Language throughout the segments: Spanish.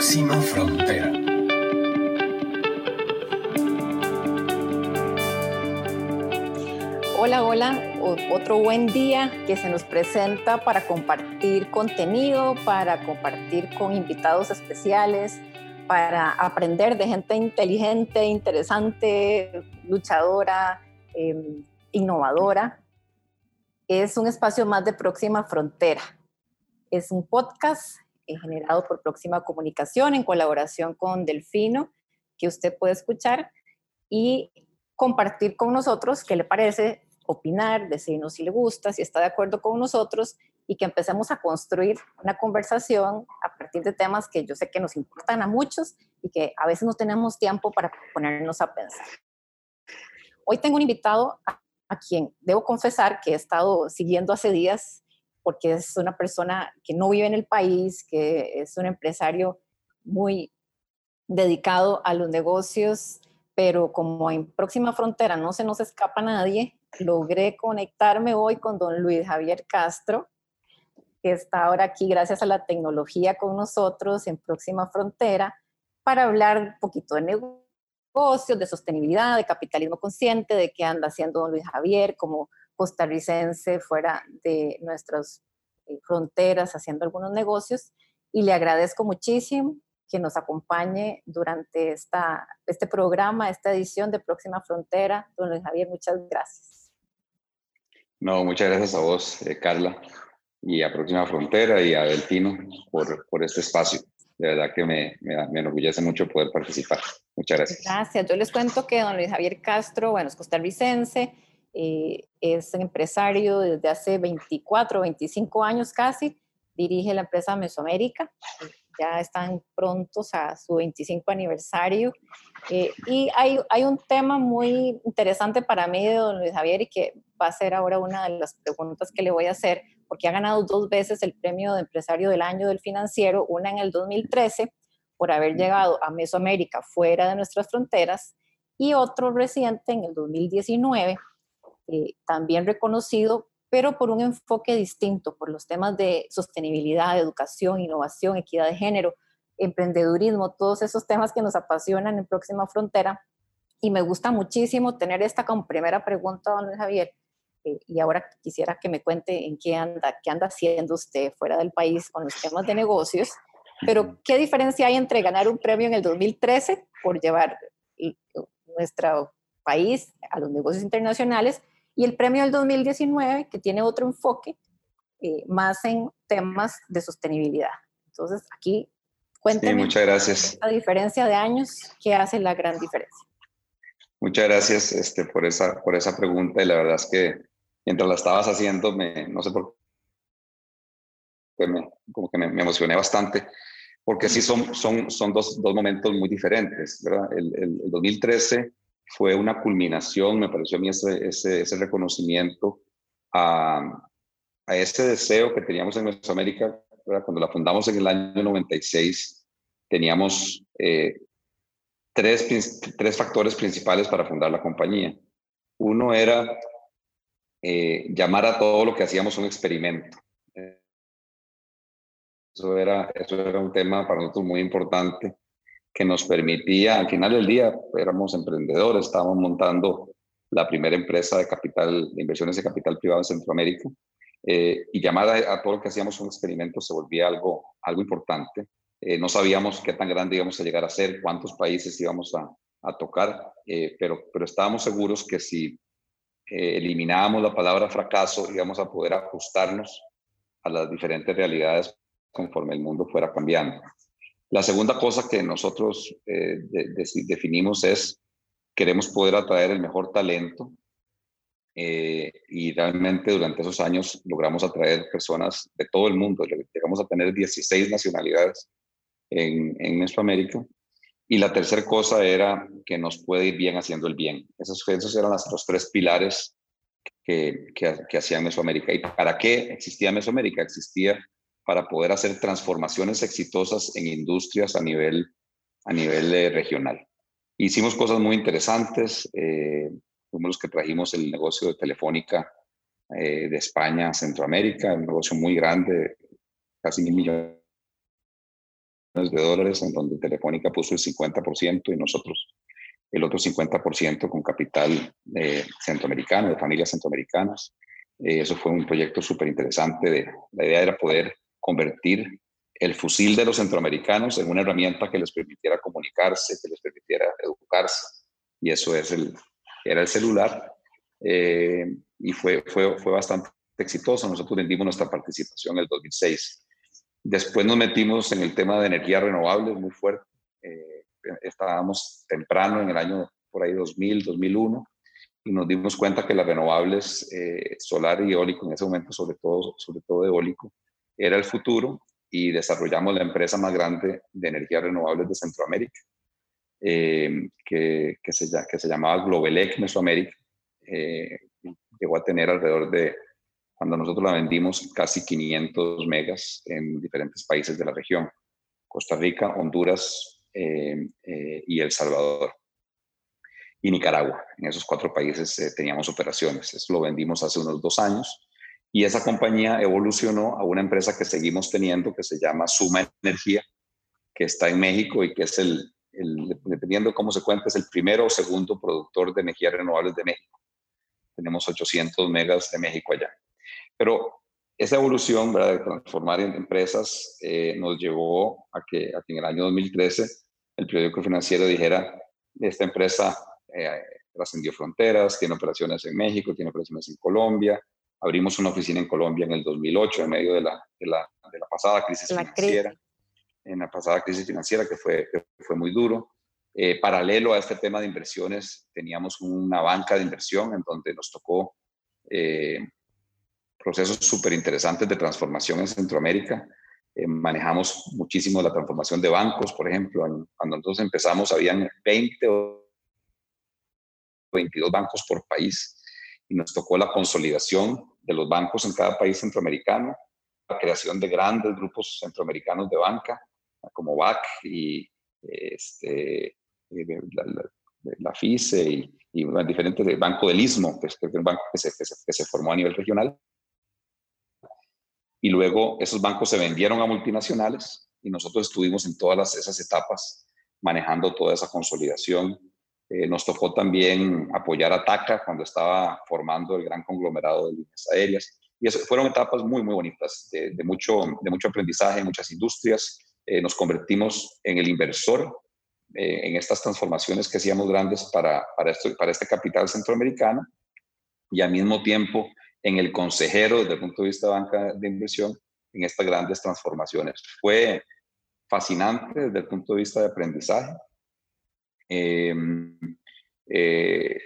Próxima Frontera. Hola, hola, otro buen día que se nos presenta para compartir contenido, para compartir con invitados especiales, para aprender de gente inteligente, interesante, luchadora, em, innovadora. Es un espacio más de Próxima Frontera. Es un podcast generado por Próxima Comunicación en colaboración con Delfino, que usted puede escuchar y compartir con nosotros qué le parece, opinar, decirnos si le gusta, si está de acuerdo con nosotros y que empecemos a construir una conversación a partir de temas que yo sé que nos importan a muchos y que a veces no tenemos tiempo para ponernos a pensar. Hoy tengo un invitado a, a quien debo confesar que he estado siguiendo hace días porque es una persona que no vive en el país, que es un empresario muy dedicado a los negocios, pero como en próxima frontera no se nos escapa nadie, logré conectarme hoy con don Luis Javier Castro, que está ahora aquí gracias a la tecnología con nosotros en próxima frontera, para hablar un poquito de negocios, de sostenibilidad, de capitalismo consciente, de qué anda haciendo don Luis Javier como costarricense fuera de nuestras eh, fronteras haciendo algunos negocios y le agradezco muchísimo que nos acompañe durante esta, este programa, esta edición de Próxima Frontera. Don Luis Javier, muchas gracias. No, muchas gracias a vos, eh, Carla, y a Próxima Frontera y a Delfino por, por este espacio. De verdad que me, me, me, enorgullece mucho poder participar. Muchas gracias. Gracias. Yo les cuento que don Luis Javier Castro, bueno, es costarricense, eh, es empresario desde hace 24, 25 años casi, dirige la empresa Mesoamérica, ya están prontos a su 25 aniversario. Eh, y hay, hay un tema muy interesante para mí de don Luis Javier y que va a ser ahora una de las preguntas que le voy a hacer, porque ha ganado dos veces el premio de empresario del año del financiero, una en el 2013 por haber llegado a Mesoamérica fuera de nuestras fronteras y otro reciente en el 2019 eh, también reconocido, pero por un enfoque distinto, por los temas de sostenibilidad, educación, innovación, equidad de género, emprendedurismo, todos esos temas que nos apasionan en Próxima Frontera. Y me gusta muchísimo tener esta como primera pregunta, don Javier. Eh, y ahora quisiera que me cuente en qué anda, qué anda haciendo usted fuera del país con los temas de negocios. Pero, ¿qué diferencia hay entre ganar un premio en el 2013 por llevar nuestro país a los negocios internacionales y el premio del 2019, que tiene otro enfoque, eh, más en temas de sostenibilidad. Entonces, aquí cuénteme. muchas gracias. La diferencia de años, ¿qué hace la gran diferencia? Muchas gracias este, por, esa, por esa pregunta y la verdad es que mientras la estabas haciendo, me, no sé por qué, me, como que me, emocioné bastante, porque sí son, son, son dos, dos momentos muy diferentes, ¿verdad? El, el, el 2013 fue una culminación, me pareció a mí ese, ese, reconocimiento a, a, ese deseo que teníamos en Mesoamérica. Cuando la fundamos en el año 96, teníamos eh, tres, tres factores principales para fundar la compañía. Uno era eh, llamar a todo lo que hacíamos un experimento. Eso era, eso era un tema para nosotros muy importante que nos permitía, al final del día, éramos emprendedores, estábamos montando la primera empresa de capital, de inversiones de capital privado en Centroamérica, eh, y llamada a, todo lo que hacíamos un experimento se volvía algo, algo importante. Eh, no sabíamos qué tan grande íbamos a llegar a ser, cuántos países íbamos a, a tocar, eh, pero, pero estábamos seguros que si eliminábamos la palabra fracaso, íbamos a poder ajustarnos a las diferentes realidades conforme el mundo fuera cambiando. La segunda cosa que nosotros eh, de, de, definimos es, queremos poder atraer el mejor talento eh, y realmente durante esos años logramos atraer personas de todo el mundo. Llegamos a tener 16 nacionalidades en, en Mesoamérica. Y la tercera cosa era que nos puede ir bien haciendo el bien. Esos, esos eran los tres pilares que, que, hacían Mesoamérica. ¿Y para qué existía Mesoamérica? Existía para poder hacer transformaciones exitosas en industrias a nivel, a nivel eh, regional. Hicimos cosas muy interesantes, eh, fuimos los que trajimos el negocio de Telefónica eh, de España a Centroamérica, un negocio muy grande, casi mil millones de dólares, en donde Telefónica puso el 50% y nosotros el otro 50% con capital eh, centroamericano, de familias centroamericanas. Eh, eso fue un proyecto súper interesante. La idea era poder convertir el fusil de los centroamericanos en una herramienta que les permitiera comunicarse, que les permitiera educarse. Y eso es el, era el celular. Eh, y fue, fue, fue bastante exitoso. Nosotros vendimos nuestra participación en el 2006. Después nos metimos en el tema de energías renovables muy fuerte. Eh, estábamos temprano en el año por ahí 2000, 2001 y nos dimos cuenta que las renovables eh, solar y eólico en ese momento, sobre todo, sobre todo eólico, era el futuro y desarrollamos la empresa más grande de energías renovables de Centroamérica, eh, que, que, se, que se llamaba Globelec Mesoamérica. Eh, llegó a tener alrededor de, cuando nosotros la vendimos, casi 500 megas en diferentes países de la región. Costa Rica, Honduras eh, y El Salvador. Y Nicaragua. En esos cuatro países teníamos operaciones. Eso lo vendimos hace unos dos años y esa compañía evolucionó a una empresa que seguimos teniendo que se llama Suma Energía, que está en México y que es el, dependiendo de cómo se cuenta, es el primero o segundo productor de energías renovables de México. Tenemos 800 megas de México allá. Pero esa evolución ¿verdad? de transformar en empresas eh, nos llevó a que, a que, en el año 2013 el periódico financiero dijera, esta empresa eh, trascendió fronteras, tiene operaciones en México, tiene operaciones en Colombia, Abrimos una oficina en Colombia en el 2008, en medio de la, de la, de la pasada crisis financiera, en la pasada crisis financiera que fue, fue muy duro. Eh, paralelo a este tema de inversiones, teníamos una banca de inversión en donde nos tocó eh, procesos súper interesantes de transformación en Centroamérica. Eh, manejamos muchísimo la transformación de bancos, por ejemplo. Cuando nosotros empezamos, habían 20 o 22 bancos por país y nos tocó la consolidación de los bancos en cada país centroamericano, la creación de grandes grupos centroamericanos de banca, como BAC y este, la, FICE y, y diferentes, el Banco del Istmo, que es un banco que se, que se, formó a nivel regional. Y luego esos bancos se vendieron a multinacionales y nosotros estuvimos en todas esas etapas manejando toda esa consolidación. Eh, nos tocó también apoyar a TACA cuando estaba formando el gran conglomerado de líneas aéreas. Y eso, fueron etapas muy, muy bonitas, de, mucho, de mucho aprendizaje en muchas industrias. Eh, nos convertimos en el inversor eh, en estas transformaciones que hacíamos grandes para, para, esto, para este capital centroamericano y al mismo tiempo en el consejero desde el punto de vista de banca de inversión en estas grandes transformaciones. Fue fascinante desde el punto de vista de aprendizaje. Eh, eh,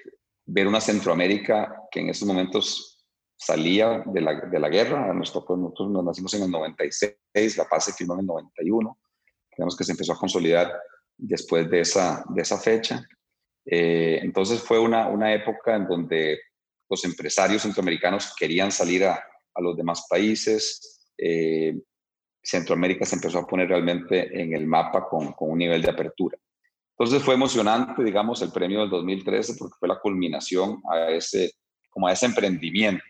ver una Centroamérica que en esos momentos salía de la, de la guerra. Nosotros, nosotros nos nacimos en el 96, la paz se firmó en el 91. Creemos que se empezó a consolidar después de esa, de esa fecha. Eh, entonces fue una, una época en donde los empresarios centroamericanos querían salir a, a los demás países. Eh, Centroamérica se empezó a poner realmente en el mapa con, con un nivel de apertura. Entonces fue emocionante, digamos, el premio del 2013 porque fue la culminación a ese, como a ese emprendimiento.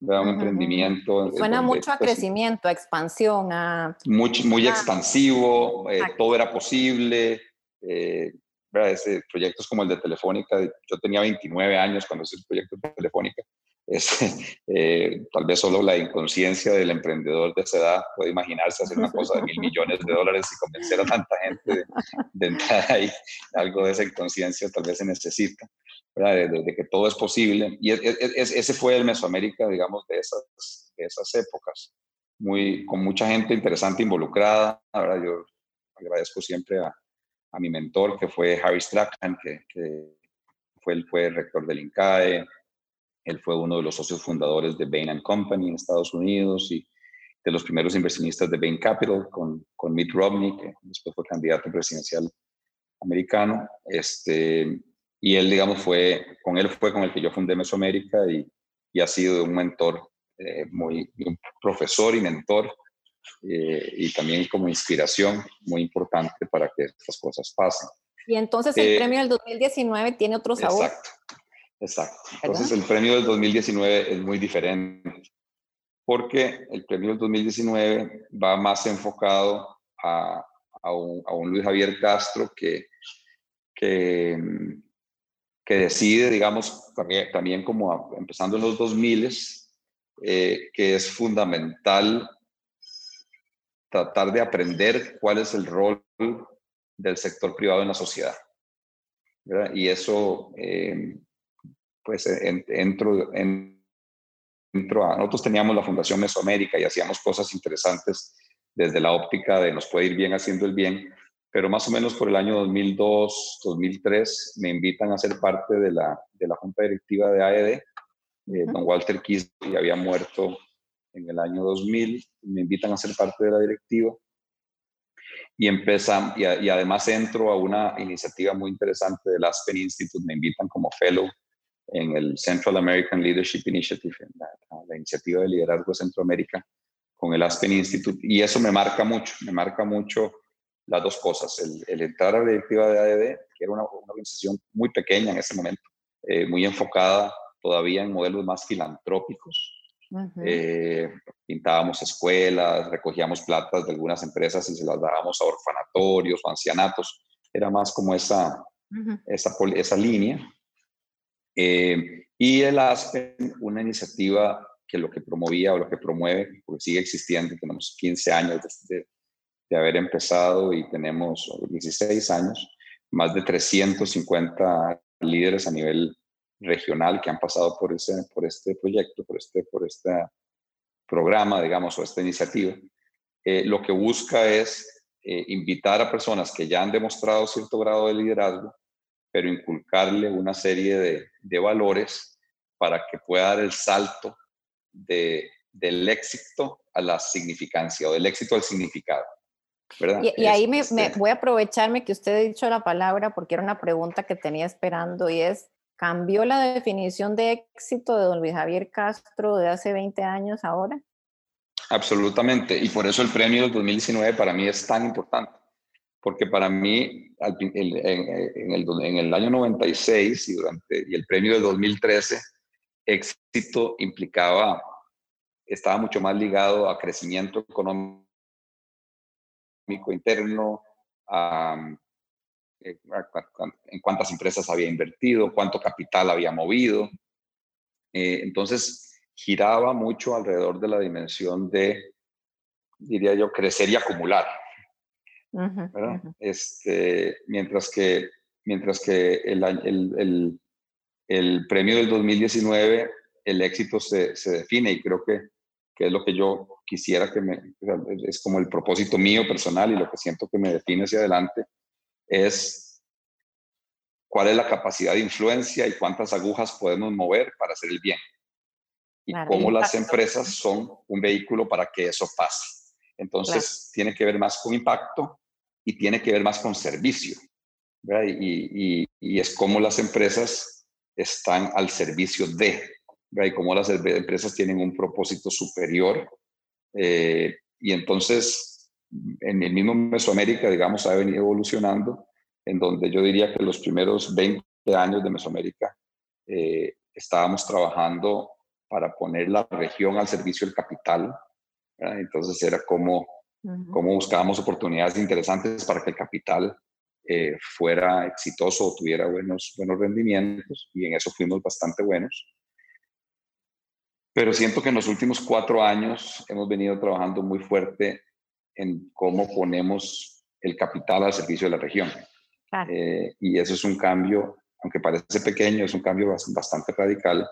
Un emprendimiento. Suena mucho a pues, crecimiento, a expansión, a... Muy, muy expansivo, eh, todo era posible. Eh, ese, proyectos como el de Telefónica, yo tenía 29 años cuando hice el proyecto de Telefónica, eh, tal vez solo la inconsciencia del emprendedor de esa edad puede imaginarse hacer una cosa de mil millones de dólares y convencer a tanta gente de, entrar ahí. Algo de esa inconsciencia tal vez se necesita, de, que todo es posible. Y ese fue el Mesoamérica, digamos, de esas, de esas épocas, muy, con mucha gente interesante involucrada. Ahora yo agradezco siempre a, a mi mentor, que fue Harry Strachan, que, que fue, el, fue el rector del INCAE, él fue uno de los socios fundadores de Bain Company en Estados Unidos y de los primeros inversionistas de Bain Capital con, con Mitt Romney, que después fue candidato presidencial americano. Este, y él, digamos, fue, con él fue con el que yo fundé Mesoamérica y, y ha sido un mentor, eh, muy, un profesor y mentor, eh, y también como inspiración muy importante para que estas cosas pasen. Y entonces el eh, premio del 2019 tiene otro sabor. Exacto. Exacto. Entonces el premio del 2019 es muy diferente porque el premio del 2019 va más enfocado a, a un, Luis Javier Castro que, que, que decide, digamos, también, también como empezando en los 2000, eh, que es fundamental tratar de aprender cuál es el rol del sector privado en la sociedad. Y eso, eh, pues, entro, entro a... Nosotros teníamos la Fundación Mesoamérica y hacíamos cosas interesantes desde la óptica de nos puede ir bien haciendo el bien, pero más o menos por el año 2002, 2003 me invitan a ser parte de la, de la junta directiva de AED. Eh, don Walter Kiss ya había muerto en el año 2000, me invitan a ser parte de la directiva y empezamos, y, además entro a una iniciativa muy interesante del Aspen Institute, me invitan como fellow en el Central American Leadership Initiative, la, la iniciativa de liderazgo de Centroamérica, con el Aspen Institute, y eso me marca mucho, me marca mucho las dos cosas, el, entrar a la directiva de ADD, que era una, organización muy pequeña en ese momento, eh, muy enfocada todavía en modelos más filantrópicos. Eh, pintábamos escuelas, recogíamos platas de algunas empresas y se las dábamos a orfanatorios o ancianatos. Era más como esa, esa, esa, línea. Eh, y el ASPEN, una iniciativa que lo que promovía o lo que promueve, porque sigue existiendo, tenemos 15 años de, de haber empezado y tenemos 16 años, más de 350 líderes a nivel regional que han pasado por, ese, por este proyecto, por este, por este programa, digamos, o esta iniciativa. Eh, lo que busca es eh, invitar a personas que ya han demostrado cierto grado de liderazgo, pero inculcarle una serie de, de valores para que pueda dar el salto de, del éxito a la significancia o del éxito al significado. Y, ahí me, este voy a aprovecharme que usted ha dicho la palabra porque era una pregunta que tenía esperando y es, ¿cambió la definición de éxito de don Luis Javier Castro de hace 20 años ahora? Absolutamente, y por eso el premio del 2019 para mí es tan importante, porque para mí en, el, en el año 96 y, durante, y el premio del 2013, éxito implicaba, estaba mucho más ligado a crecimiento económico interno, eh, en cuántas empresas había invertido, cuánto capital había movido. Eh, entonces, giraba mucho alrededor de la dimensión de, diría yo, crecer y acumular. Este, mientras que, mientras que el, el, el, el, premio del 2019, el éxito se, se define y creo que que es lo que yo quisiera que me, es como el propósito mío personal y lo que siento que me define hacia adelante, es cuál es la capacidad de influencia y cuántas agujas podemos mover para hacer el bien. Y cómo las empresas son un vehículo para que eso pase. Entonces, tiene que ver más con impacto y tiene que ver más con servicio. Y, y, es como las empresas están al servicio de, y cómo las empresas tienen un propósito superior. Eh, y entonces, en el mismo Mesoamérica, digamos, ha venido evolucionando, en donde yo diría que los primeros 20 años de Mesoamérica eh, estábamos trabajando para poner la región al servicio del capital. Entonces era como, como buscábamos oportunidades interesantes para que el capital eh, fuera exitoso o tuviera buenos, buenos rendimientos y en eso fuimos bastante buenos. Pero siento que en los últimos cuatro años hemos venido trabajando muy fuerte en cómo ponemos el capital al servicio de la región. Eh, y eso es un cambio, aunque parece pequeño, es un cambio bastante radical.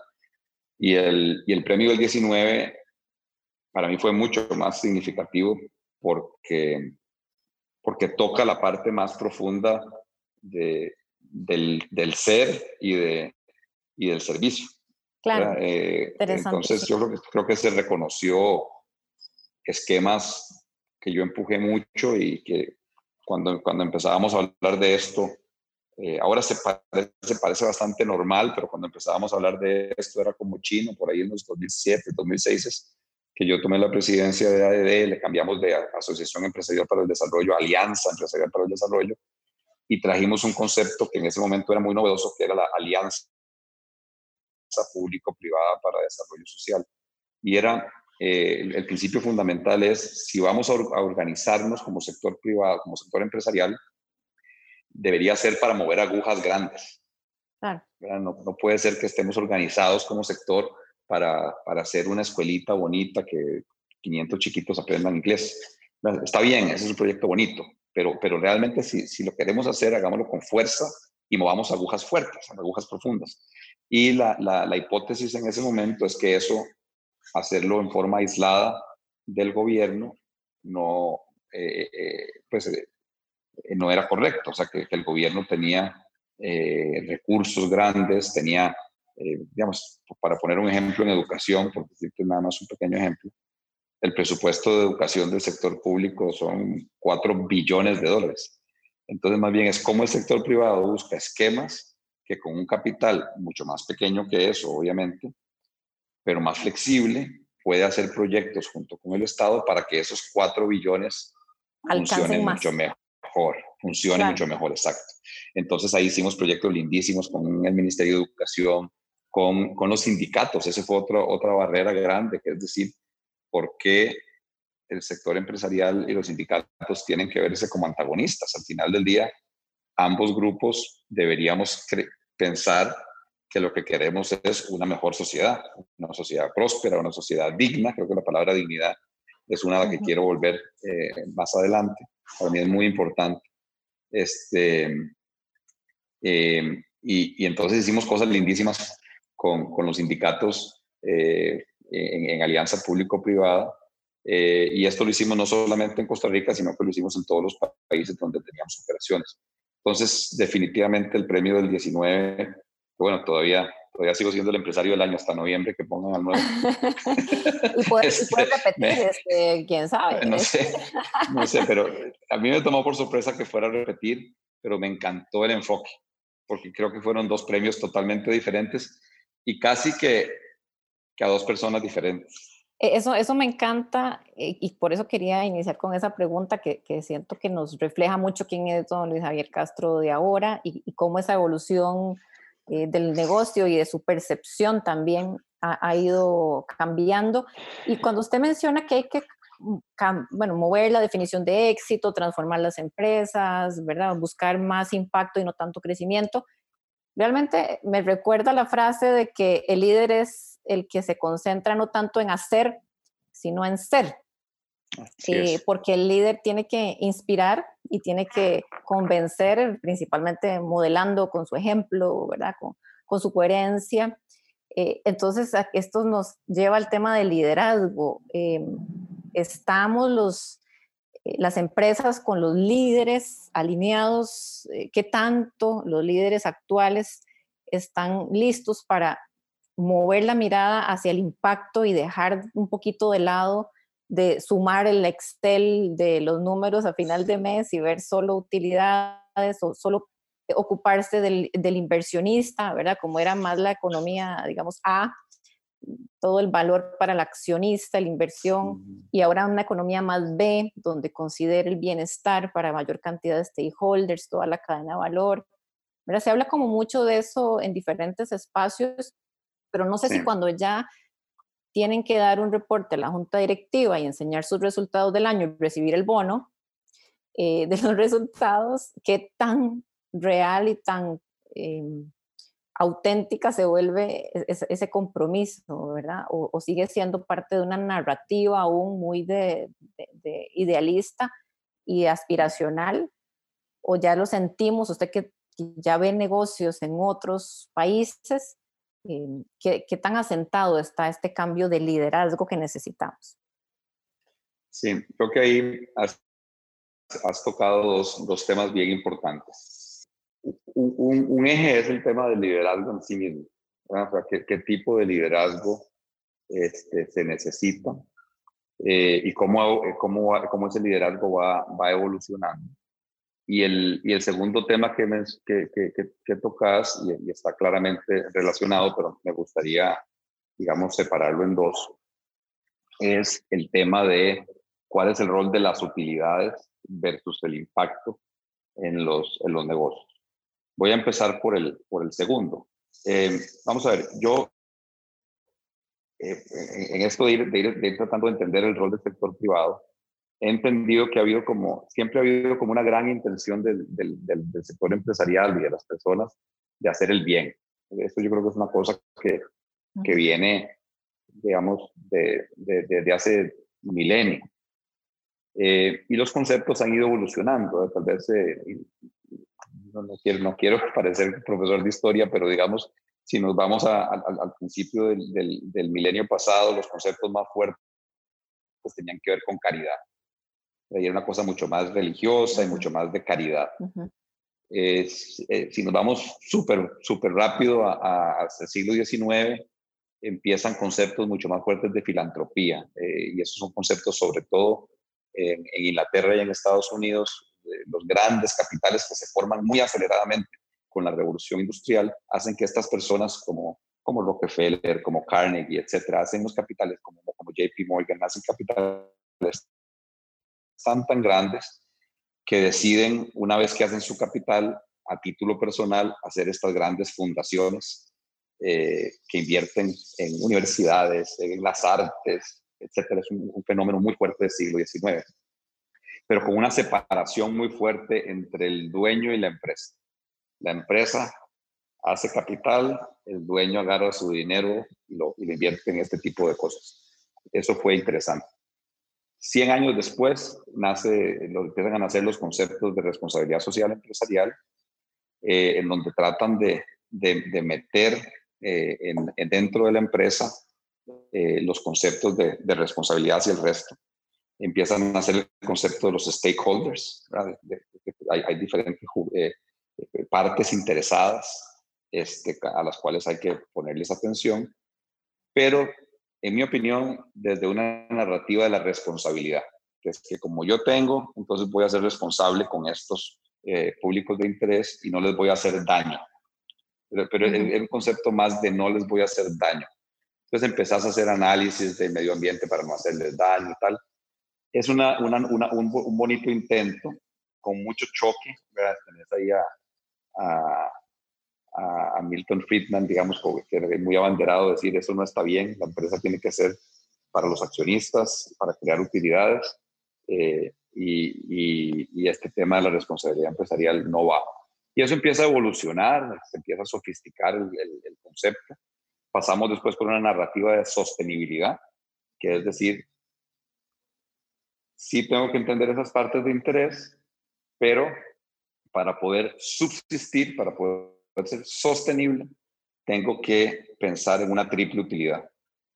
Y el, y el premio del 19 para mí fue mucho más significativo porque, porque toca la parte más profunda de, del, del ser y, de, y del servicio. Claro. Eh, entonces yo creo que, creo que se reconoció esquemas que yo empujé mucho y que cuando, cuando empezábamos a hablar de esto, eh, ahora se parece, se parece bastante normal, pero cuando empezábamos a hablar de esto era como chino, por ahí en los 2007, 2006, que yo tomé la presidencia de ADD, le cambiamos de Asociación Empresarial para el Desarrollo, Alianza Empresarial para el Desarrollo, y trajimos un concepto que en ese momento era muy novedoso, que era la Alianza público-privada para desarrollo social. Y era eh, el, principio fundamental es, si vamos a, organizarnos como sector privado, como sector empresarial, debería ser para mover agujas grandes. No, no, puede ser que estemos organizados como sector para, para hacer una escuelita bonita que 500 chiquitos aprendan inglés. Está bien, ese es un proyecto bonito, pero, pero realmente si, si lo queremos hacer, hagámoslo con fuerza y movamos agujas fuertes, agujas profundas. Y la, la, hipótesis en ese momento es que eso hacerlo en forma aislada del gobierno no, eh, eh, pues, eh, no era correcto. O sea, que, el gobierno tenía recursos grandes, tenía, digamos, para poner un ejemplo en educación, por decirte nada más un pequeño ejemplo, el presupuesto de educación del sector público son 4 billones de dólares. Entonces, más bien es como el sector privado busca esquemas que con un capital mucho más pequeño que eso, obviamente, pero más flexible, puede hacer proyectos junto con el Estado para que esos cuatro billones funcionen mucho mejor, funcionen mucho mejor, exacto. Entonces ahí hicimos proyectos lindísimos con el Ministerio de Educación, con, con los sindicatos, esa fue otro, otra barrera grande, que es decir, por qué el sector empresarial y los sindicatos tienen que verse como antagonistas. Al final del día, ambos grupos deberíamos pensar que lo que queremos es una mejor sociedad, una sociedad próspera, una sociedad digna. Creo que la palabra dignidad es una a la que quiero volver eh, más adelante. Para mí es muy importante. Este, em, y, entonces hicimos cosas lindísimas con, con los sindicatos eh, en, en, alianza público-privada. Eh, y esto lo hicimos no solamente en Costa Rica, sino que lo hicimos en todos los países donde teníamos operaciones. Entonces, definitivamente el premio del 19 bueno, todavía, todavía sigo siendo el empresario del año hasta noviembre que pongan al nuevo. y puedes, este, repetir, este, quién sabe. No sé, no sé, pero a mí me tomó por sorpresa que fuera a repetir, pero me encantó el enfoque, porque creo que fueron dos premios totalmente diferentes y casi que, que a dos personas diferentes. E, eso, eso me encanta eh, y por eso quería iniciar con esa pregunta que, que siento que nos refleja mucho quién es don Luis Javier Castro de ahora y, y cómo esa evolución eh, del negocio y de su percepción también ha, ido cambiando. Y cuando usted menciona que hay que bueno, mover la definición de éxito, transformar las empresas, ¿verdad? buscar más impacto y no tanto crecimiento, realmente me recuerda la frase de que el líder es el que se concentra no tanto en hacer, sino en ser. Eh, porque el líder tiene que inspirar y tiene que convencer, principalmente modelando con su ejemplo, ¿verdad? Con, con su coherencia. Eh, entonces, esto nos lleva al tema del liderazgo. Eh, estamos los, las empresas con los líderes alineados, ¿qué tanto los líderes actuales están listos para mover la mirada hacia el impacto y dejar un poquito de lado de sumar el Excel de los números a final de mes y ver solo utilidades o solo ocuparse del, inversionista, ¿verdad? Como era más la economía, digamos, A, todo el valor para el accionista, la inversión, y ahora una economía más B, donde considere el bienestar para mayor cantidad de stakeholders, toda la cadena de valor. ¿verdad? Se habla como mucho de eso en diferentes espacios, pero no sé si cuando ya tienen que dar un reporte a la junta directiva y enseñar sus resultados del año y recibir el bono eh, de los resultados, qué tan real y tan em, auténtica se vuelve e-, ese, compromiso, ¿verdad? O, sigue siendo parte de una narrativa aún muy de, idealista y aspiracional, o ya lo sentimos, usted que ya ve negocios en otros países, Em, ¿qué, tan asentado está este cambio de liderazgo que necesitamos? Sí, creo que ahí has, tocado dos, temas bien importantes. Un, eje es el tema del liderazgo en sí mismo. ¿qué, tipo de liderazgo este, se necesita eh, y cómo, cómo, cómo ese liderazgo va, va evolucionando. Y el, y el segundo tema que, que, que, que, tocas, y, está claramente relacionado, pero me gustaría, digamos, separarlo en dos, es el tema de cuál es el rol de las utilidades versus el impacto en los, en los negocios. Voy a empezar por el, por el segundo. Eh, vamos a ver, yo eh, en esto de ir, de, ir, tratando de entender el rol del sector privado, he entendido que ha habido como, siempre ha habido como una gran intención del, del, del, sector empresarial y de las personas de hacer el bien. Esto yo creo que es una cosa que, que viene, digamos, de, de, hace milenios. Eh, y los conceptos han ido evolucionando. Tal vez, eh, no, no, quiero, no quiero parecer profesor de historia, pero digamos, si nos vamos al principio del, del, milenio pasado, los conceptos más fuertes pues, tenían que ver con caridad. Era una cosa mucho más religiosa y mucho más de caridad. Eh, si nos vamos súper, súper rápido al siglo XIX, empiezan conceptos mucho más fuertes de filantropía. Eh, y esos son conceptos sobre todo en, en Inglaterra y en Estados Unidos, los grandes capitales que se forman muy aceleradamente con la revolución industrial hacen que estas personas como, como Rockefeller, como Carnegie, etcétera, hacen los capitales como, como JP Morgan, hacen capitales tan tan grandes que deciden, una vez que hacen su capital, a título personal, hacer estas grandes fundaciones eh, que invierten en universidades, en las artes, etcétera. Es un, un fenómeno muy fuerte del siglo XIX, pero con una separación muy fuerte entre el dueño y la empresa. La empresa hace capital, el dueño agarra su dinero y lo, invierte en este tipo de cosas. Eso fue interesante. Cien años después nace, lo, empiezan a nacer los conceptos de responsabilidad social empresarial, eh, en donde tratan de, de, meter eh, en, dentro de la empresa eh, los conceptos de, de, responsabilidad hacia el resto. Empiezan a nacer el concepto de los stakeholders. hay, hay, diferentes partes interesadas este, a las cuales hay que ponerles atención, pero en mi opinión, desde una narrativa de la responsabilidad, que es que como yo tengo, entonces voy a ser responsable con estos eh, públicos de interés y no les voy a hacer daño. Pero, pero es un concepto más de no les voy a hacer daño. Entonces empezás a hacer análisis del medio ambiente para no hacerles daño y tal. Es una, una, un, un, bonito intento con mucho choque. Tenés ahí a, a, a, Milton Friedman, digamos, que muy abanderado decir eso no está bien, la empresa tiene que ser para los accionistas, para crear utilidades, eh, y, y, este tema de la responsabilidad empresarial no va. Y eso empieza a evolucionar, se empieza a sofisticar el concepto. Pasamos después por una narrativa de sostenibilidad, que es decir, sí tengo que entender esas partes de interés, pero para poder subsistir, para poder ser sostenible, tengo que pensar en una triple utilidad.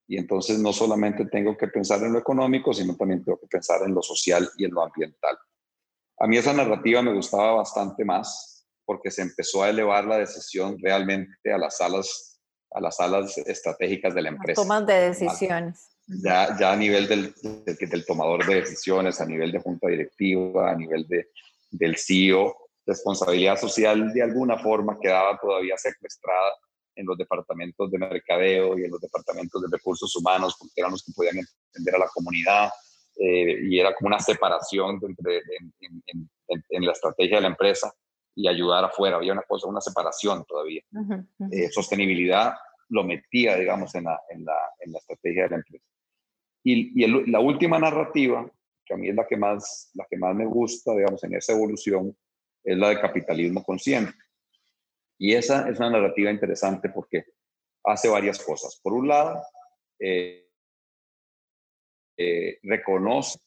Y entonces no solamente tengo que pensar en lo económico, sino también tengo que pensar en lo social y en lo ambiental. A mí esa narrativa me gustaba bastante más porque se empezó a elevar la decisión realmente a las salas, a las salas estratégicas de la empresa. Tomas de decisiones. Ya, ya a nivel del, del, del, tomador de decisiones, a nivel de junta directiva, a nivel de, del CEO, responsabilidad social de alguna forma quedaba todavía secuestrada en los departamentos de mercadeo y en los departamentos de recursos humanos, porque eran los que podían entender a la comunidad eh, y era como una separación entre, en, la estrategia de la empresa y ayudar afuera. Había una cosa, una separación todavía. Eh, sostenibilidad lo metía, digamos, en la, en la, en la estrategia de la empresa. Y, la última narrativa, que a mí es la que, más, la que más me gusta, digamos, en esa evolución, es la de capitalismo consciente. Y esa es una narrativa interesante porque hace varias cosas. Por un lado, eh, eh, reconoce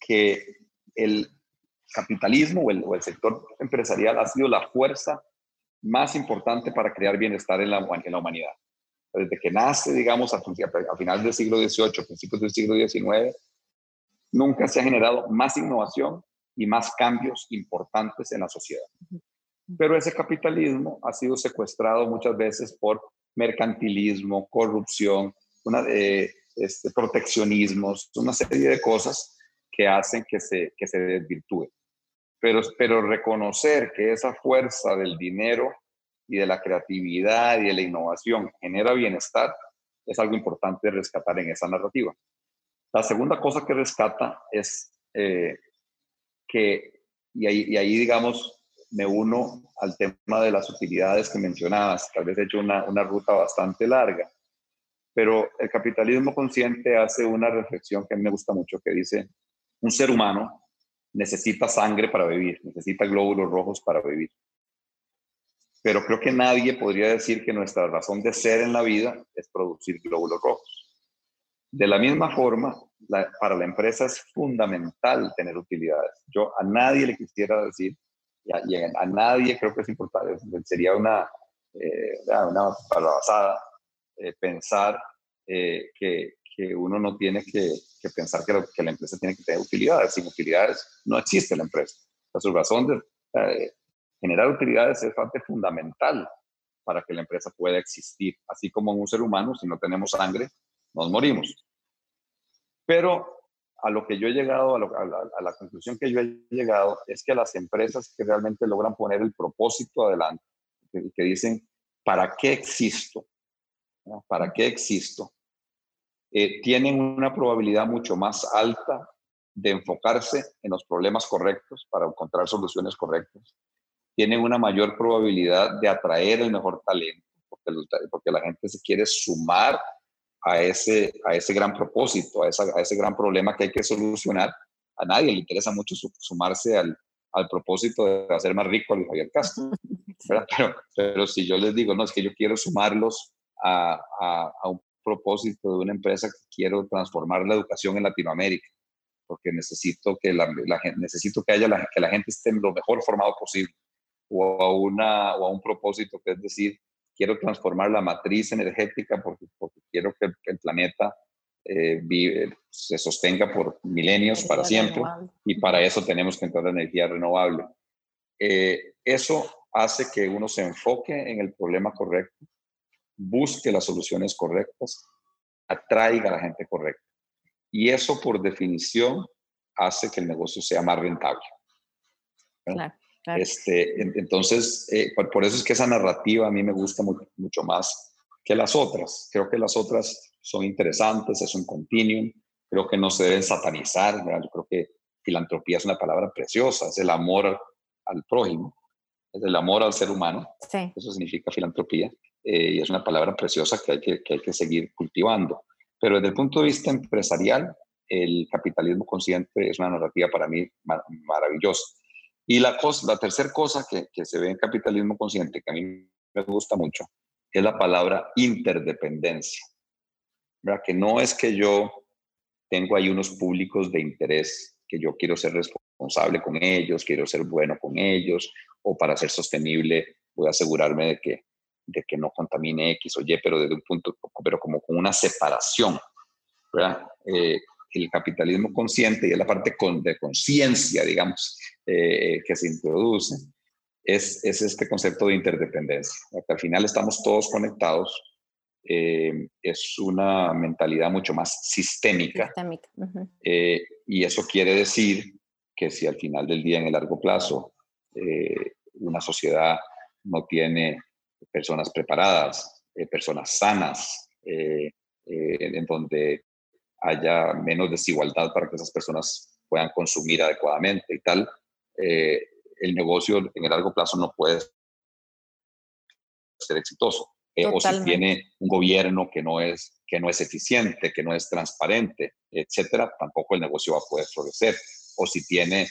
que el capitalismo o el, o el, sector empresarial ha sido la fuerza más importante para crear bienestar en la, en la humanidad. Desde que nace, digamos, a, a finales del siglo XVIII, principios del siglo XIX, nunca se ha generado más innovación y más cambios importantes en la sociedad. Pero ese capitalismo ha sido secuestrado muchas veces por mercantilismo, corrupción, una, de este, proteccionismos, una serie de cosas que hacen que se, que se desvirtúe. Pero, pero reconocer que esa fuerza del dinero y de la creatividad y de la innovación genera bienestar es algo importante rescatar en esa narrativa. La segunda cosa que rescata es eh, que, y ahí, y ahí, digamos, me uno al tema de las utilidades que mencionabas, tal vez he hecho una, una ruta bastante larga. Pero el capitalismo consciente hace una reflexión que a mí me gusta mucho, que dice, un ser humano necesita sangre para vivir, necesita glóbulos rojos para vivir. Pero creo que nadie podría decir que nuestra razón de ser en la vida es producir glóbulos rojos. De la misma forma, para la empresa es fundamental tener utilidades. Yo a nadie le quisiera decir, y a, nadie creo que es importante, sería una, eh, una basada eh, pensar eh, que, que, uno no tiene que, pensar que, que, la empresa tiene que tener utilidades. Sin utilidades no existe la empresa. La su razón de eh, generar utilidades es parte fundamental para que la empresa pueda existir. Así como en un ser humano, si no tenemos sangre, nos morimos. Pero a lo que yo he llegado, a, la, conclusión que yo he llegado, es que las empresas que realmente logran poner el propósito adelante, que, que dicen, ¿para qué existo? ¿Para qué existo? Eh, tienen una probabilidad mucho más alta de enfocarse en los problemas correctos para encontrar soluciones correctas. Tienen una mayor probabilidad de atraer el mejor talento, porque, porque la gente se quiere sumar a ese, a ese gran propósito, a, a ese gran problema que hay que solucionar. A nadie le interesa mucho sumarse al, al propósito de hacer más rico a Luis Javier Castro. Pero, pero, si yo les digo, no, es que yo quiero sumarlos a, a, un propósito de una empresa que quiero transformar la educación en Latinoamérica, porque necesito que, la, necesito que, haya la, que la gente esté lo mejor formado posible, o a, una, o a un propósito que es decir, quiero transformar la matriz energética porque, porque quiero que el planeta eh, vive, se sostenga por milenios, para siempre, y para eso tenemos que entrar la energía renovable. Eh, eso hace que uno se enfoque en el problema correcto, busque las soluciones correctas, atraiga a la gente correcta. Y eso, por definición, hace que el negocio sea más rentable. Este, entonces, eh, por, eso es que esa narrativa a mí me gusta mucho, más que las otras. Creo que las otras son interesantes, es un continuum, creo que no se deben satanizar. Yo creo que filantropía es una palabra preciosa, es el amor al, prójimo, es el amor al ser humano. Eso significa filantropía. Eh, y es una palabra preciosa que hay que, que hay que seguir cultivando. Pero desde el punto de vista empresarial, el capitalismo consciente es una narrativa para mí maravillosa. Y la, cosa, la tercera cosa que, que, se ve en capitalismo consciente, que a mí me gusta mucho, es la palabra interdependencia. ¿verdad? Que no es que yo tengo ahí unos públicos de interés que yo quiero ser responsable con ellos, quiero ser bueno con ellos, o para ser sostenible voy a asegurarme de que de que no contamine X o Y, pero desde un punto, pero como con una separación, ¿verdad? Eh, el capitalismo consciente y es la parte con, de conciencia, digamos, eh, que se introduce, es, es, este concepto de interdependencia. al final estamos todos conectados, eh, es una mentalidad mucho más sistémica. sistémica. y eso quiere decir que si al final del día, en el largo plazo, una sociedad no tiene personas preparadas, eh, personas sanas, eh, eh, en donde haya menos desigualdad para que esas personas puedan consumir adecuadamente y tal, el negocio en el largo plazo no puede ser exitoso. o si tiene un gobierno que no es que no es eficiente, que no es transparente, etcétera, tampoco el negocio va a poder florecer. O si tiene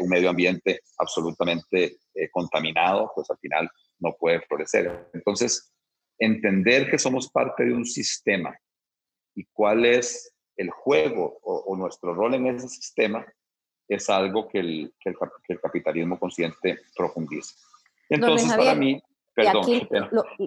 un medio ambiente absolutamente contaminado, pues al final no puede florecer. Entonces, entender que somos parte de un sistema y cuál es el juego o, nuestro rol en ese sistema es algo que el, que el, capitalismo consciente profundiza. Entonces, para mí, perdón.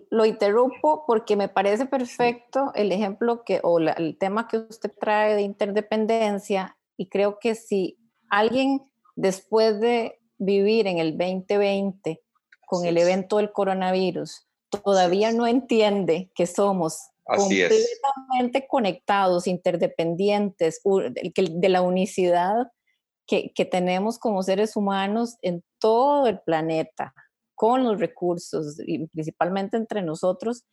lo, interrumpo porque me parece perfecto el ejemplo que, o el tema que usted trae de interdependencia y creo que si alguien después de vivir en el 2020 con el evento del coronavirus todavía no entiende que somos completamente conectados, interdependientes, de la unicidad que, tenemos como seres humanos en todo el planeta, con los recursos y principalmente entre nosotros,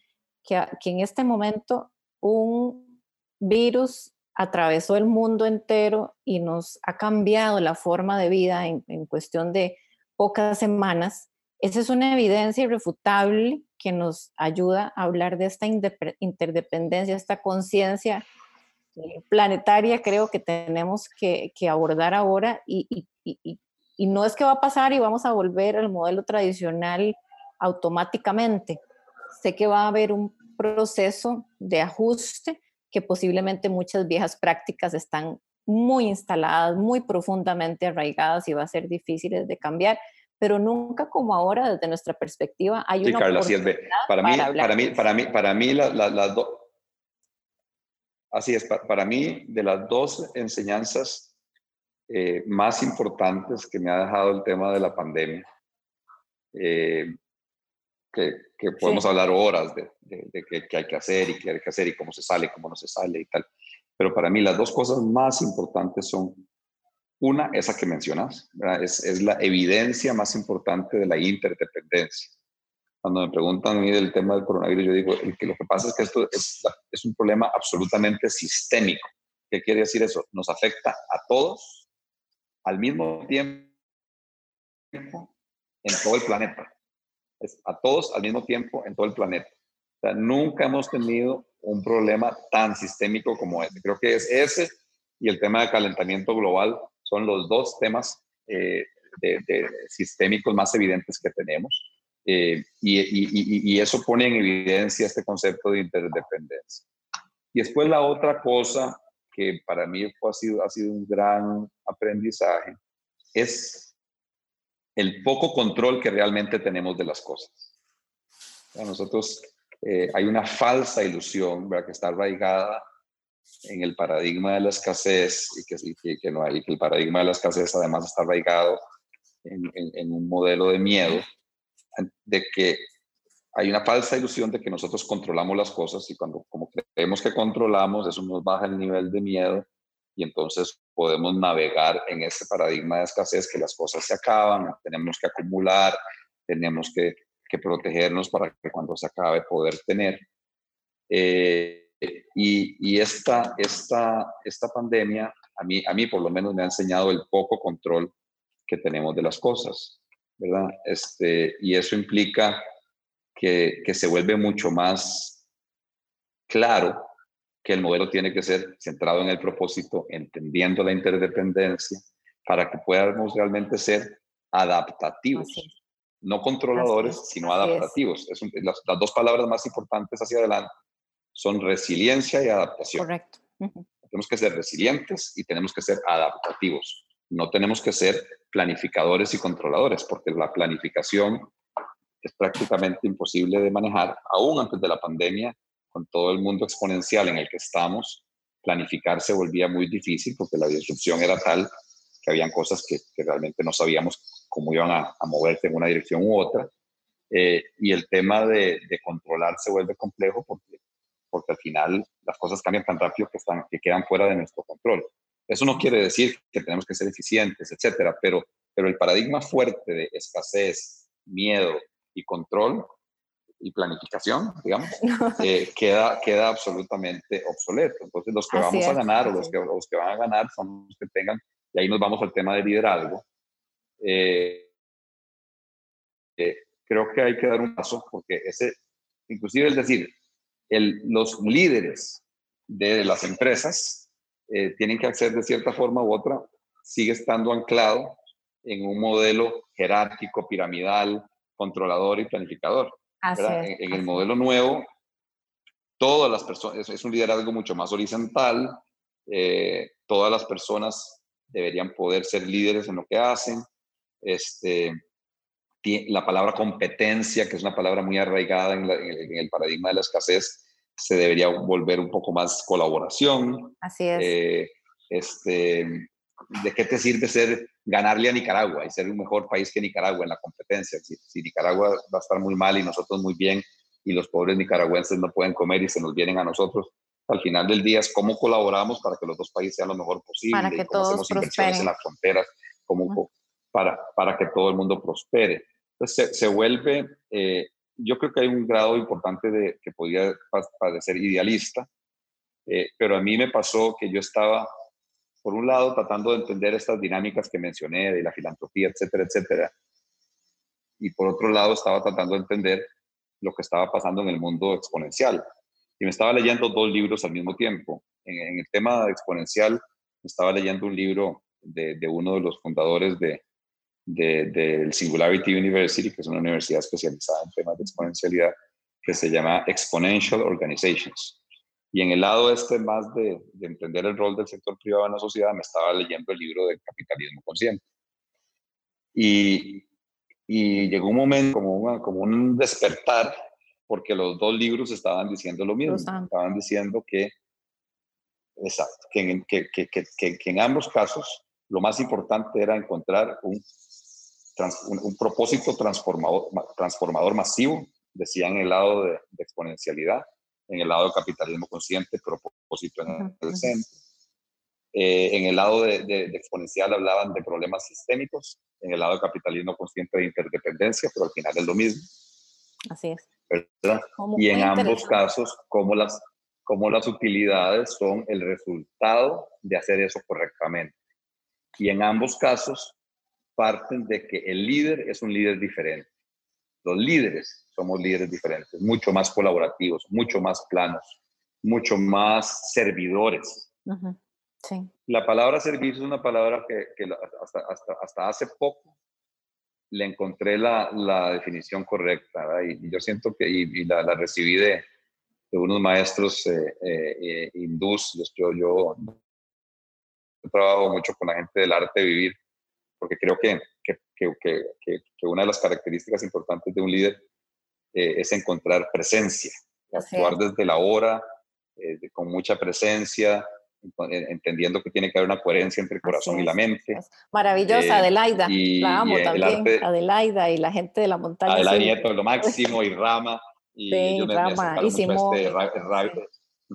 que, en este momento un virus atravesó el mundo entero y nos ha cambiado la forma de vida en, en cuestión de pocas semanas Esa es una evidencia irrefutable que nos ayuda a hablar de esta interdependencia, esta conciencia planetaria creo que tenemos que, abordar ahora y, y, no es que va a pasar y vamos a volver al modelo tradicional automáticamente. Sé que va a haber un proceso de ajuste que posiblemente muchas viejas prácticas están muy instaladas, muy profundamente arraigadas y va a ser difíciles de cambiar, pero nunca como ahora desde nuestra perspectiva hay una Carla, oportunidad para, mí, para, mí, para mí, para mí, las dos Así es, para, mí, de las dos enseñanzas eh, más importantes que me ha dejado el tema de la pandemia, eh, que, podemos hablar horas de, qué, hay que hacer y qué hay que hacer y cómo se sale, cómo no se sale y tal. Pero para mí las dos cosas más importantes son, una, esa que mencionas, es, es, la evidencia más importante de la interdependencia cuando me preguntan a mí del tema del coronavirus, yo digo que lo que pasa es que esto es, es un problema absolutamente sistémico. ¿Qué quiere decir eso? Nos afecta a todos al mismo tiempo en todo el planeta. Es a todos al mismo tiempo en todo el planeta. O sea, nunca hemos tenido un problema tan sistémico como este. Creo que es ese y el tema de calentamiento global son los dos temas eh, de, sistémicos más evidentes que tenemos. Eh, y, eso pone en evidencia este concepto de interdependencia. Y después la otra cosa que para mí ha, sido, ha sido un gran aprendizaje es el poco control que realmente tenemos de las cosas. A nosotros eh, hay una falsa ilusión ¿verdad? que está arraigada en el paradigma de la escasez y que, no hay, que el paradigma de la escasez además está arraigado en un modelo de miedo de que hay una falsa ilusión de que nosotros controlamos las cosas y cuando como creemos que controlamos, eso nos baja el nivel de miedo y entonces podemos navegar en ese paradigma de escasez que las cosas se acaban, tenemos que acumular, tenemos que, protegernos para que cuando se acabe poder tener. Eh, y, y esta, esta, esta pandemia a mí, a mí por lo menos me ha enseñado el poco control que tenemos de las cosas. ¿Verdad? Este, y eso implica que, que se vuelve mucho más claro que el modelo tiene que ser centrado en el propósito, entendiendo la interdependencia, para que podamos realmente ser adaptativos, no controladores, sino adaptativos. Es. las, las, dos palabras más importantes hacia adelante son resiliencia y adaptación. Correcto. Tenemos que ser resilientes y tenemos que ser adaptativos. No tenemos que ser planificadores y controladores, porque la planificación es prácticamente imposible de manejar, aún antes de la pandemia, con todo el mundo exponencial en el que estamos, planificar se volvía muy difícil porque la disrupción era tal que habían cosas que, realmente no sabíamos cómo iban a, moverse en una dirección u otra. Eh, y el tema de, controlar se vuelve complejo porque, al final las cosas cambian tan rápido que quedan fuera de nuestro control. Eso no quiere decir que tenemos que ser eficientes, etcétera, pero, pero el paradigma fuerte de escasez, miedo y control y planificación, digamos, eh, queda, queda absolutamente obsoleto. Entonces, los que vamos a ganar o los que, los que van a ganar son los que tengan, y ahí nos vamos al tema de liderazgo. Eh, eh, creo que hay que dar un paso porque ese, inclusive es decir, el, los líderes de las empresas eh, tienen que hacer de cierta forma u otra, sigue estando anclado en un modelo jerárquico, piramidal, controlador y planificador. en, el modelo nuevo, todas las personas, es, un liderazgo mucho más horizontal, eh, todas las personas deberían poder ser líderes en lo que hacen. Este, la palabra competencia, que es una palabra muy arraigada en, en el paradigma de la escasez, se debería volver un poco más colaboración. Así es. Eh, este, ¿De qué te sirve ser ganarle a Nicaragua y ser un mejor país que Nicaragua en la competencia? Si, Nicaragua va a estar muy mal y nosotros muy bien y los pobres nicaragüenses no pueden comer y se nos vienen a nosotros, al final del día es cómo colaboramos para que los dos países sean lo mejor posible, para que cómo hacemos inversiones en las fronteras, cómo, para, para que todo el mundo prospere. Entonces se, vuelve eh, yo creo que hay un grado importante de que podría parecer idealista, eh, pero a mí me pasó que yo estaba, por un lado, tratando de entender estas dinámicas que mencioné de la filantropía, etcétera, etcétera. y por otro lado estaba tratando de entender lo que estaba pasando en el mundo exponencial. Y me estaba leyendo dos libros al mismo tiempo. En, el tema exponencial, estaba leyendo un libro de, uno de los fundadores de, del Singularity University, que es una universidad especializada en temas de exponencialidad, que se llama Exponential Organizations. Y en el lado este más de, entender el rol del sector privado en la sociedad, me estaba leyendo el libro del capitalismo consciente. Y, y llegó un momento como, como un despertar, porque los dos libros estaban diciendo lo mismo. Estaban diciendo que, exacto, que, que, que, que, en ambos casos lo más importante era encontrar un, un, propósito transformador, transformador masivo, decía en el lado de, exponencialidad, en el lado de capitalismo consciente, propósito en el centro. Eh, en el lado de, de, exponencial hablaban de problemas sistémicos, en el lado de capitalismo consciente de interdependencia, pero al final es lo mismo. Así es. Y en ambos casos, cómo las, cómo las utilidades son el resultado de hacer eso correctamente. Y en ambos casos parten de que el líder es un líder diferente. Los líderes somos líderes diferentes, mucho más colaborativos, mucho más planos, mucho más servidores. sí. La palabra servicio es una palabra que, que hasta, hasta, hasta, hace poco le encontré la, la definición correcta y, yo siento que y, la, la, recibí de, de unos maestros eh, eh, eh hindús. Yo trabajo mucho con la gente del arte de vivir porque creo que, que, que, que una de las características importantes de un líder eh, es encontrar presencia, actuar desde la hora, eh, con mucha presencia, entendiendo que tiene que haber una coherencia entre el corazón y la mente. Maravillosa, eh, Adelaida. la amo también. Adelaida y la gente de la montaña. Adelaida Nieto, lo máximo, y Rama. Y sí, yo me, Rama, y este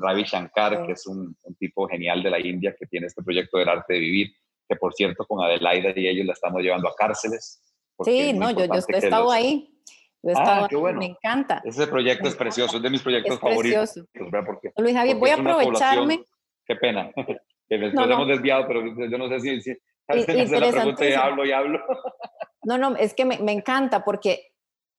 Ravi, Shankar, que es un, un, tipo genial de la India que tiene este proyecto del arte de vivir que por cierto con Adelaida y ellos la estamos llevando a cárceles. Sí, no, yo, yo he estado ahí. Yo he ah, estado ahí, me encanta. Ese proyecto es precioso, es de mis proyectos favoritos. Pues, Luis Javier, voy a aprovecharme. Qué pena, que nos hemos desviado, pero yo no sé si, si la pregunta y hablo y hablo. No, no, es que me, me encanta porque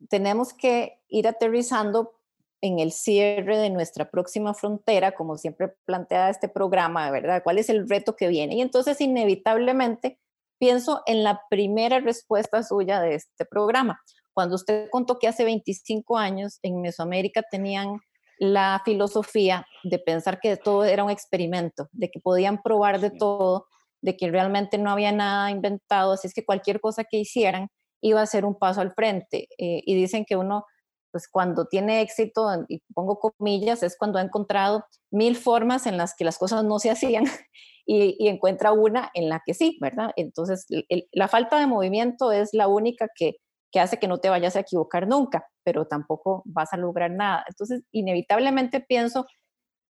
tenemos que ir aterrizando en el cierre de nuestra próxima frontera, como siempre plantea este programa, ¿verdad? ¿Cuál es el reto que viene? Y entonces inevitablemente pienso en la primera respuesta suya de este programa. Cuando usted contó que hace 25 años en Mesoamérica tenían la filosofía de pensar que todo era un experimento, de que podían probar de todo, de que realmente no había nada inventado, así es que cualquier cosa que hicieran iba a ser un paso al frente. Eh, y dicen que uno pues cuando tiene éxito, y pongo comillas, es cuando ha encontrado mil formas en las que las cosas no se hacían y, encuentra una en la que sí, ¿verdad? Entonces, la falta de movimiento es la única que, que hace que no te vayas a equivocar nunca, pero tampoco vas a lograr nada. Entonces, inevitablemente pienso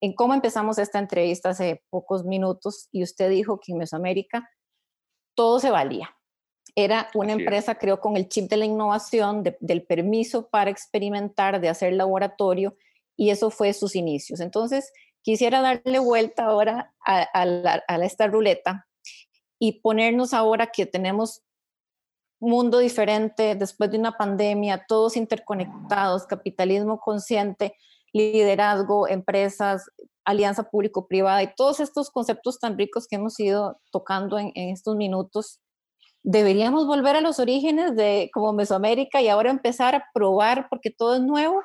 en cómo empezamos esta entrevista hace pocos minutos y usted dijo que en Mesoamérica todo se valía, era una empresa, creo, con el chip de la innovación, del permiso para experimentar, de hacer laboratorio, y eso fue sus inicios. Entonces, quisiera darle vuelta ahora a, esta ruleta y ponernos ahora que tenemos un mundo diferente después de una pandemia, todos interconectados, capitalismo consciente, liderazgo, empresas, alianza público-privada y todos estos conceptos tan ricos que hemos ido tocando en estos minutos deberíamos volver a los orígenes de como Mesoamérica y ahora empezar a probar porque todo es nuevo.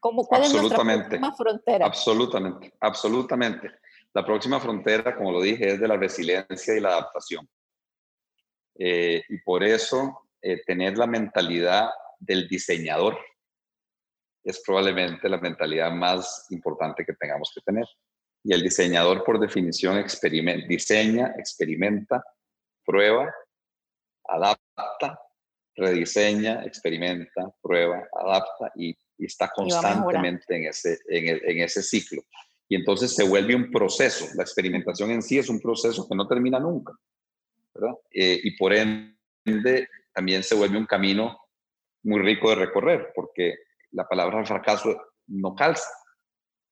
¿Cómo, ¿Cuál es nuestra próxima frontera? Absolutamente, absolutamente. La próxima frontera, como lo dije, es de la resiliencia y la adaptación. Eh, y por eso eh, tener la mentalidad del diseñador es probablemente la mentalidad más importante que tengamos que tener. Y el diseñador, por definición, diseña, experimenta, prueba adapta, rediseña, experimenta, prueba, adapta y, está constantemente en ese, en, ese ciclo. Y entonces se vuelve un proceso. La experimentación en sí es un proceso que no termina nunca. ¿verdad? Eh, y por ende también se vuelve un camino muy rico de recorrer, porque la palabra fracaso no calza.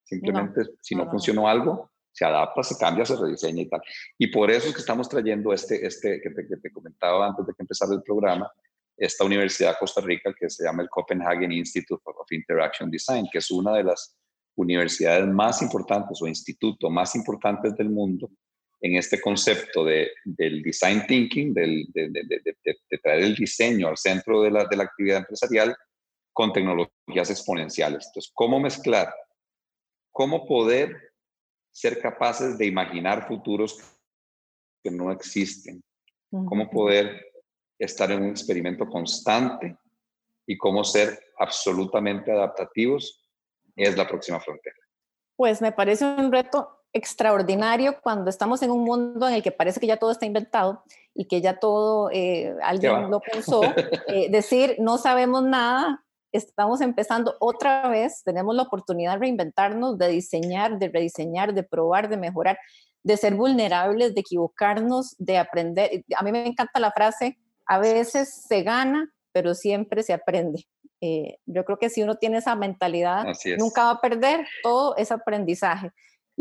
Simplemente si no, funcionó algo, se adapta, se cambia, se rediseña y tal. Y por eso es que estamos trayendo este, este que te, que te comentaba antes de que empezara el programa, esta universidad de Costa Rica que se llama el Copenhagen Institute of Interaction Design, que es una de las universidades más importantes o institutos más importantes del mundo en este concepto de, del design thinking, del, de, de, traer el diseño al centro de la, de la actividad empresarial con tecnologías exponenciales. Entonces, ¿cómo mezclar? ¿Cómo poder ser capaces de imaginar futuros que no existen? ¿Cómo poder estar en un experimento constante y cómo ser absolutamente adaptativos es la próxima frontera? Pues me parece un reto extraordinario cuando estamos en un mundo en el que parece que ya todo está inventado y que ya todo eh, alguien lo pensó. Eh, decir, no sabemos nada, estamos empezando otra vez, tenemos la oportunidad de reinventarnos, de diseñar, de rediseñar, de probar, de mejorar, de ser vulnerables, de equivocarnos, de aprender. A mí me encanta la frase, a veces se gana, pero siempre se aprende. Eh, yo creo que si uno tiene esa mentalidad, nunca va a perder todo ese aprendizaje.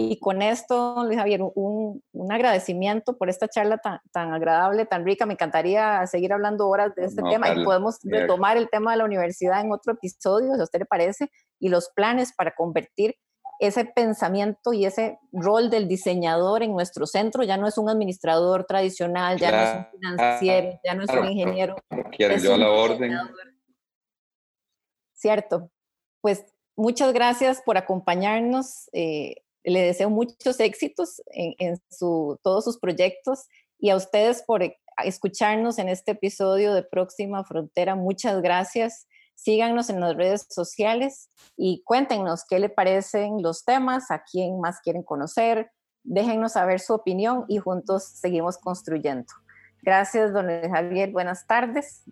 Y con esto, Luis Javier, un, un agradecimiento por esta charla tan, tan, agradable, tan rica. Me encantaría seguir hablando horas de este tema y podemos retomar el tema de la universidad en otro episodio, si a usted le parece, y los planes para convertir ese pensamiento y ese rol del diseñador en nuestro centro ya no es un administrador tradicional, ya, no es un financiero, ya no es un ingeniero. es yo la orden. Cierto. Pues muchas gracias por acompañarnos. Eh, le deseo muchos éxitos en, su, todos sus proyectos y a ustedes por escucharnos en este episodio de Próxima Frontera. Muchas gracias. Síganos en las redes sociales y cuéntenos qué le parecen los temas, a quién más quieren conocer. Déjennos saber su opinión y juntos seguimos construyendo. Gracias, don Javier. Buenas tardes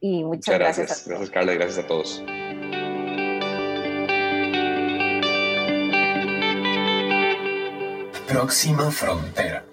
y muchas, gracias. Gracias, gracias Carla, gracias a todos. Próxima frontera.